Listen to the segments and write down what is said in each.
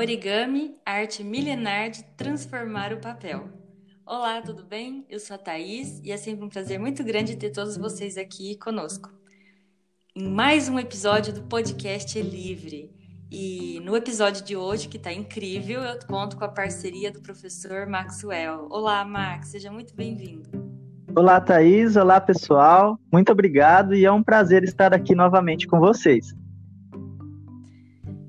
Origami, arte milenar de transformar o papel. Olá, tudo bem? Eu sou a Thaís e é sempre um prazer muito grande ter todos vocês aqui conosco. Em mais um episódio do podcast é Livre. E no episódio de hoje, que está incrível, eu conto com a parceria do professor Maxwell. Olá, Max, seja muito bem-vindo. Olá, Thaís. Olá, pessoal. Muito obrigado e é um prazer estar aqui novamente com vocês.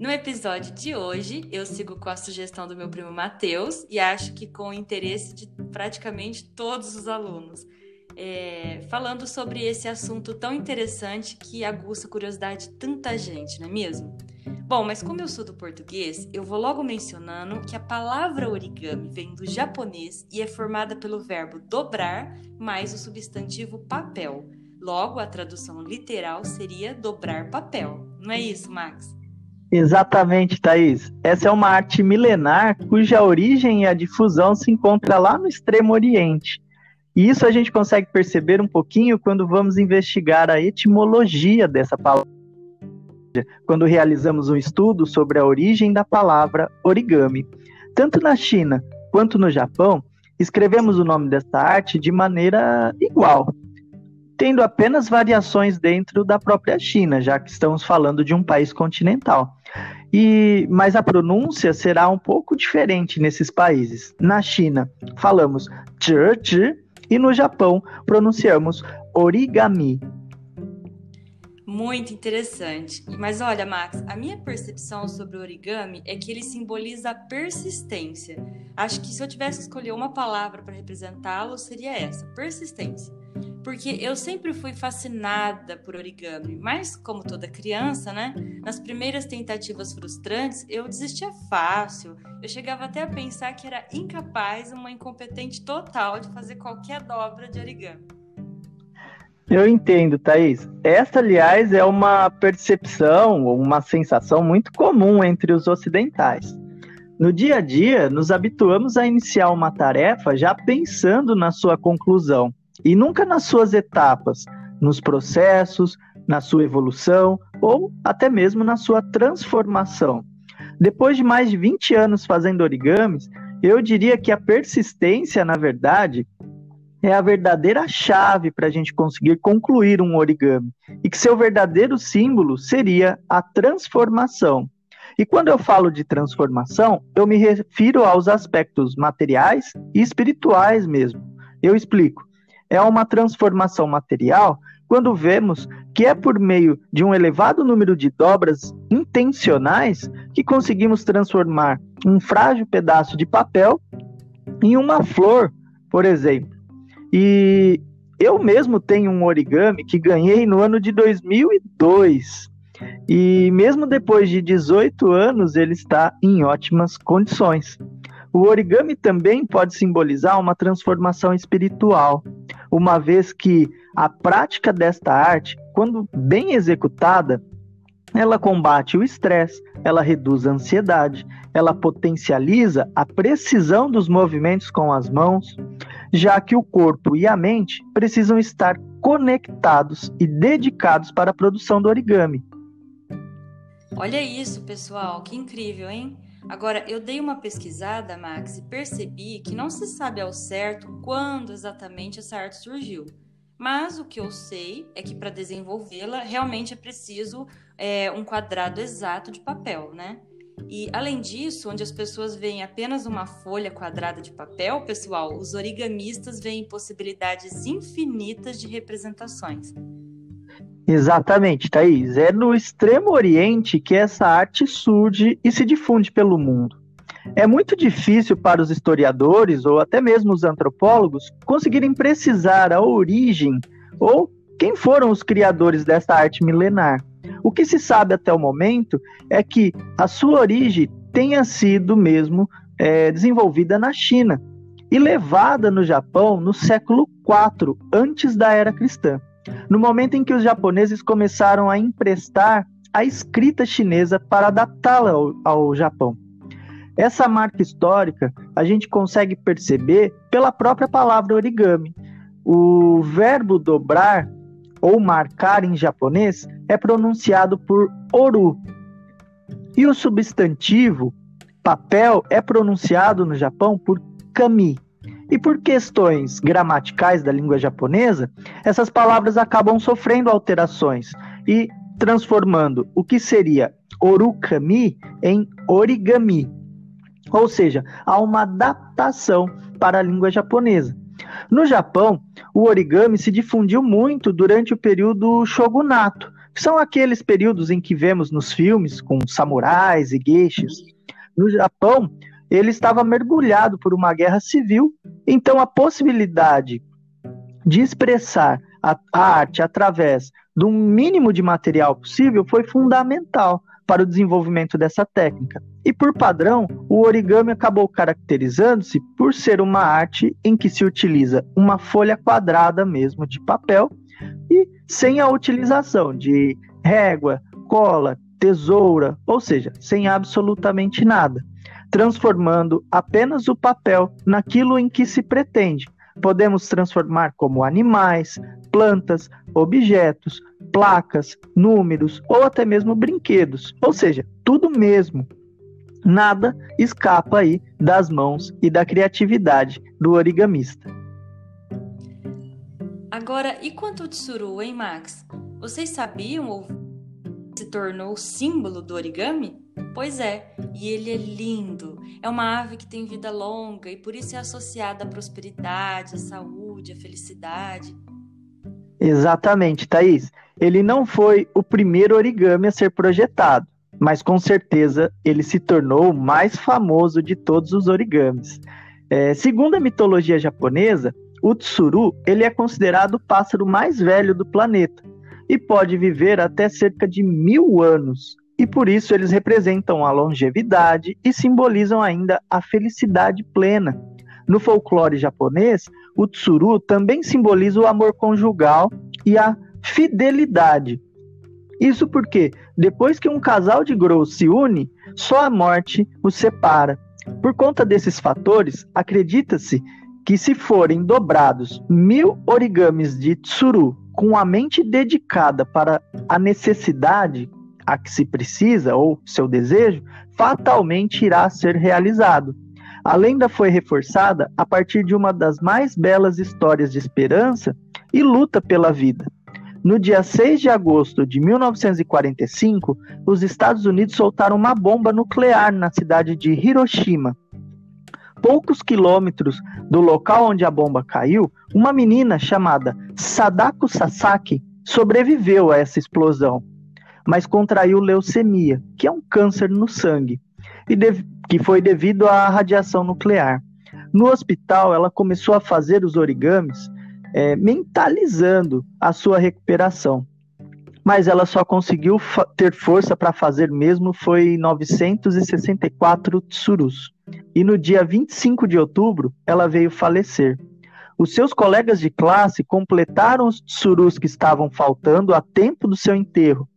No episódio de hoje, eu sigo com a sugestão do meu primo Matheus e acho que com o interesse de praticamente todos os alunos. É, falando sobre esse assunto tão interessante que aguça a curiosidade de tanta gente, não é mesmo? Bom, mas como eu sou do português, eu vou logo mencionando que a palavra origami vem do japonês e é formada pelo verbo dobrar mais o substantivo papel. Logo, a tradução literal seria dobrar papel. Não é isso, Max? Exatamente, Thaís. Essa é uma arte milenar cuja origem e a difusão se encontra lá no Extremo Oriente. E isso a gente consegue perceber um pouquinho quando vamos investigar a etimologia dessa palavra, quando realizamos um estudo sobre a origem da palavra origami. Tanto na China quanto no Japão, escrevemos o nome dessa arte de maneira igual, tendo apenas variações dentro da própria China, já que estamos falando de um país continental. E, mas a pronúncia será um pouco diferente nesses países. Na China, falamos zhi, e no Japão, pronunciamos origami. Muito interessante. Mas olha, Max, a minha percepção sobre o origami é que ele simboliza a persistência. Acho que se eu tivesse que escolher uma palavra para representá-lo, seria essa: persistência porque eu sempre fui fascinada por origami, mas como toda criança, né? Nas primeiras tentativas frustrantes, eu desistia fácil. Eu chegava até a pensar que era incapaz, uma incompetente total de fazer qualquer dobra de origami. Eu entendo, Thaís. Esta, aliás, é uma percepção uma sensação muito comum entre os ocidentais. No dia a dia, nos habituamos a iniciar uma tarefa já pensando na sua conclusão e nunca nas suas etapas, nos processos, na sua evolução ou até mesmo na sua transformação. Depois de mais de 20 anos fazendo origamis, eu diria que a persistência, na verdade, é a verdadeira chave para a gente conseguir concluir um origami e que seu verdadeiro símbolo seria a transformação. E quando eu falo de transformação, eu me refiro aos aspectos materiais e espirituais mesmo. Eu explico é uma transformação material quando vemos que é por meio de um elevado número de dobras intencionais que conseguimos transformar um frágil pedaço de papel em uma flor, por exemplo. E eu mesmo tenho um origami que ganhei no ano de 2002. E mesmo depois de 18 anos, ele está em ótimas condições. O origami também pode simbolizar uma transformação espiritual, uma vez que a prática desta arte, quando bem executada, ela combate o estresse, ela reduz a ansiedade, ela potencializa a precisão dos movimentos com as mãos, já que o corpo e a mente precisam estar conectados e dedicados para a produção do origami. Olha isso, pessoal, que incrível, hein? Agora, eu dei uma pesquisada, Max, e percebi que não se sabe ao certo quando exatamente essa arte surgiu. Mas o que eu sei é que para desenvolvê-la realmente é preciso é, um quadrado exato de papel, né? E além disso, onde as pessoas veem apenas uma folha quadrada de papel, pessoal, os origamistas veem possibilidades infinitas de representações. Exatamente, Thaís. É no Extremo Oriente que essa arte surge e se difunde pelo mundo. É muito difícil para os historiadores ou até mesmo os antropólogos conseguirem precisar a origem ou quem foram os criadores dessa arte milenar. O que se sabe até o momento é que a sua origem tenha sido mesmo é, desenvolvida na China e levada no Japão no século IV antes da era cristã no momento em que os japoneses começaram a emprestar a escrita chinesa para adaptá-la ao, ao Japão. Essa marca histórica a gente consegue perceber pela própria palavra origami. O verbo dobrar ou marcar em japonês é pronunciado por oru. E o substantivo papel é pronunciado no Japão por kami. E por questões gramaticais da língua japonesa, essas palavras acabam sofrendo alterações e transformando o que seria orukami em origami. Ou seja, há uma adaptação para a língua japonesa. No Japão, o origami se difundiu muito durante o período shogunato, que são aqueles períodos em que vemos nos filmes com samurais e geishas. No Japão, ele estava mergulhado por uma guerra civil, então a possibilidade de expressar a, arte através do mínimo de material possível foi fundamental para o desenvolvimento dessa técnica. E por padrão, o origami acabou caracterizando-se por ser uma arte em que se utiliza uma folha quadrada mesmo de papel e sem a utilização de régua, cola, tesoura, ou seja, sem absolutamente nada, transformando apenas o papel naquilo em que se pretende. Podemos transformar como animais, plantas, objetos, placas, números ou até mesmo brinquedos, ou seja, tudo mesmo. Nada escapa aí das mãos e da criatividade do origamista. Agora, e quanto ao tsuru, hein, Max? Vocês sabiam ou se tornou símbolo do origami? Pois é, e ele é lindo. É uma ave que tem vida longa e por isso é associada à prosperidade, à saúde, à felicidade. Exatamente, Thaís. Ele não foi o primeiro origami a ser projetado, mas com certeza ele se tornou o mais famoso de todos os origamis. É, segundo a mitologia japonesa, o tsuru ele é considerado o pássaro mais velho do planeta e pode viver até cerca de mil anos. E por isso eles representam a longevidade e simbolizam ainda a felicidade plena. No folclore japonês, o tsuru também simboliza o amor conjugal e a fidelidade. Isso porque, depois que um casal de Grou se une, só a morte os separa. Por conta desses fatores, acredita-se que se forem dobrados mil origamis de tsuru com a mente dedicada para a necessidade a que se precisa ou seu desejo, fatalmente irá ser realizado. A lenda foi reforçada a partir de uma das mais belas histórias de esperança e luta pela vida. No dia 6 de agosto de 1945, os Estados Unidos soltaram uma bomba nuclear na cidade de Hiroshima. Poucos quilômetros do local onde a bomba caiu, uma menina chamada Sadako Sasaki sobreviveu a essa explosão, mas contraiu leucemia, que é um câncer no sangue, e que foi devido à radiação nuclear. No hospital, ela começou a fazer os origamis é, mentalizando a sua recuperação. Mas ela só conseguiu ter força para fazer mesmo foi 964 tsurus. E no dia 25 de outubro, ela veio falecer. Os seus colegas de classe completaram os tsurus que estavam faltando a tempo do seu enterro.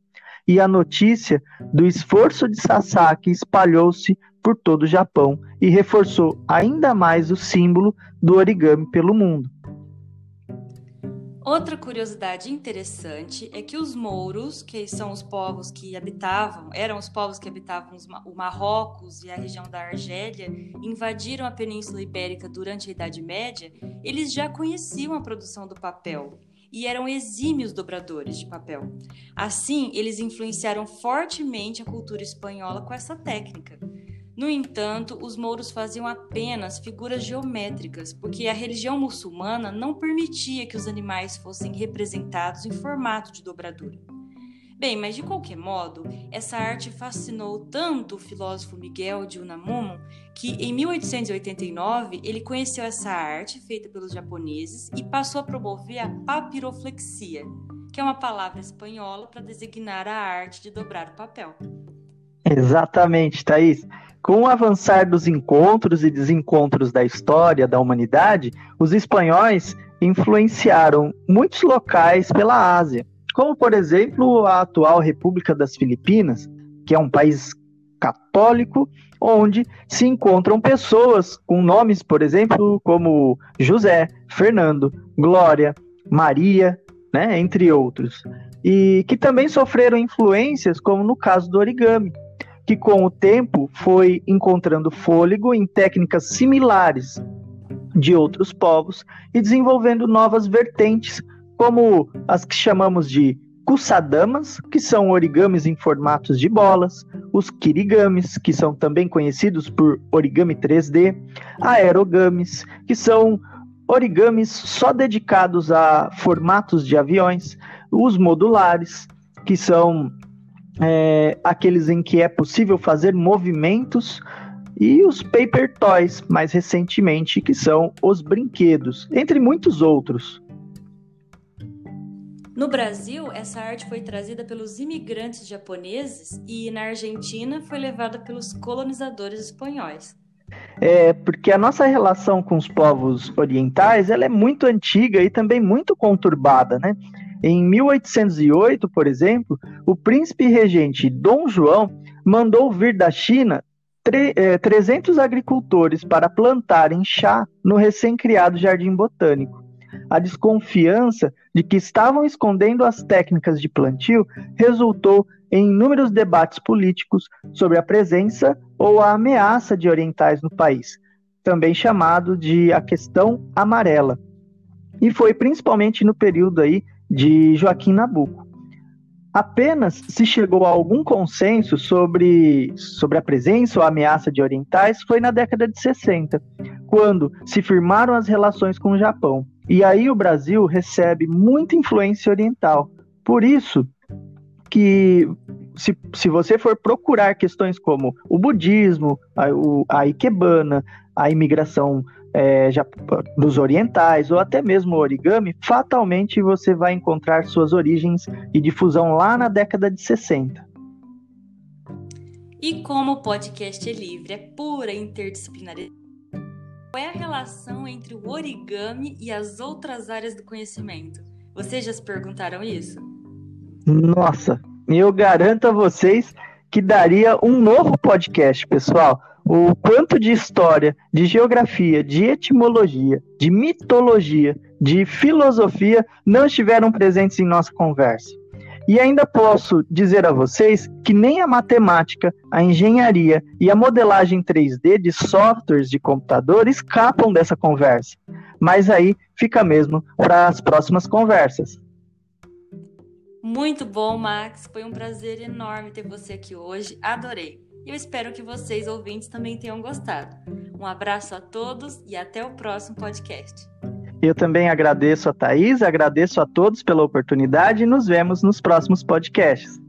E a notícia do esforço de Sasaki espalhou-se por todo o Japão e reforçou ainda mais o símbolo do origami pelo mundo. Outra curiosidade interessante é que os mouros, que são os povos que habitavam, eram os povos que habitavam o Marrocos e a região da Argélia, invadiram a Península Ibérica durante a Idade Média, eles já conheciam a produção do papel e eram exímios dobradores de papel. Assim, eles influenciaram fortemente a cultura espanhola com essa técnica. No entanto, os mouros faziam apenas figuras geométricas, porque a religião muçulmana não permitia que os animais fossem representados em formato de dobradura. Bem, mas de qualquer modo, essa arte fascinou tanto o filósofo Miguel de Unamuno que em 1889 ele conheceu essa arte feita pelos japoneses e passou a promover a papiroflexia, que é uma palavra espanhola para designar a arte de dobrar o papel. Exatamente, Thaís. Com o avançar dos encontros e desencontros da história da humanidade, os espanhóis influenciaram muitos locais pela Ásia, como por exemplo a atual República das Filipinas, que é um país católico onde se encontram pessoas com nomes, por exemplo, como José, Fernando, Glória, Maria, né, entre outros, e que também sofreram influências, como no caso do origami. que com o tempo foi encontrando fôlego em técnicas similares de outros povos e desenvolvendo novas vertentes, como as que chamamos de kusadamas, que são origamis em formatos de bolas, os kirigamis, que são também conhecidos por origami 3D, aerogamis, que são origamis só dedicados a formatos de aviões, os modulares, que são é, aqueles em que é possível fazer movimentos, e os paper toys, mais recentemente, que são os brinquedos, entre muitos outros. No Brasil, essa arte foi trazida pelos imigrantes japoneses e na Argentina foi levada pelos colonizadores espanhóis. É, porque a nossa relação com os povos orientais ela é muito antiga e também muito conturbada, né? Em 1808, por exemplo, o príncipe regente Dom João mandou vir da China 300 é, agricultores para plantarem chá no recém-criado Jardim Botânico. A desconfiança de que estavam escondendo as técnicas de plantio resultou em inúmeros debates políticos sobre a presença ou a ameaça de orientais no país, também chamado de a questão amarela. E foi principalmente no período aí de Joaquim Nabuco. Apenas se chegou a algum consenso sobre, sobre a presença ou a ameaça de orientais foi na década de 60, quando se firmaram as relações com o Japão. E aí o Brasil recebe muita influência oriental. Por isso que se, se você for procurar questões como o budismo, a, o, a ikebana, a imigração é, já, dos orientais ou até mesmo o origami, fatalmente você vai encontrar suas origens e difusão lá na década de 60. E como o podcast é livre, é pura interdisciplinaridade, qual é a relação entre o origami e as outras áreas do conhecimento? Vocês já se perguntaram isso? Nossa, eu garanto a vocês que daria um novo podcast, pessoal o quanto de história, de geografia, de etimologia, de mitologia, de filosofia não estiveram presentes em nossa conversa. E ainda posso dizer a vocês que nem a matemática, a engenharia e a modelagem 3D de softwares de computador escapam dessa conversa. Mas aí fica mesmo para as próximas conversas. Muito bom, Max. Foi um prazer enorme ter você aqui hoje. Adorei. E eu espero que vocês, ouvintes, também tenham gostado. Um abraço a todos e até o próximo podcast. Eu também agradeço a Thaís, agradeço a todos pela oportunidade e nos vemos nos próximos podcasts.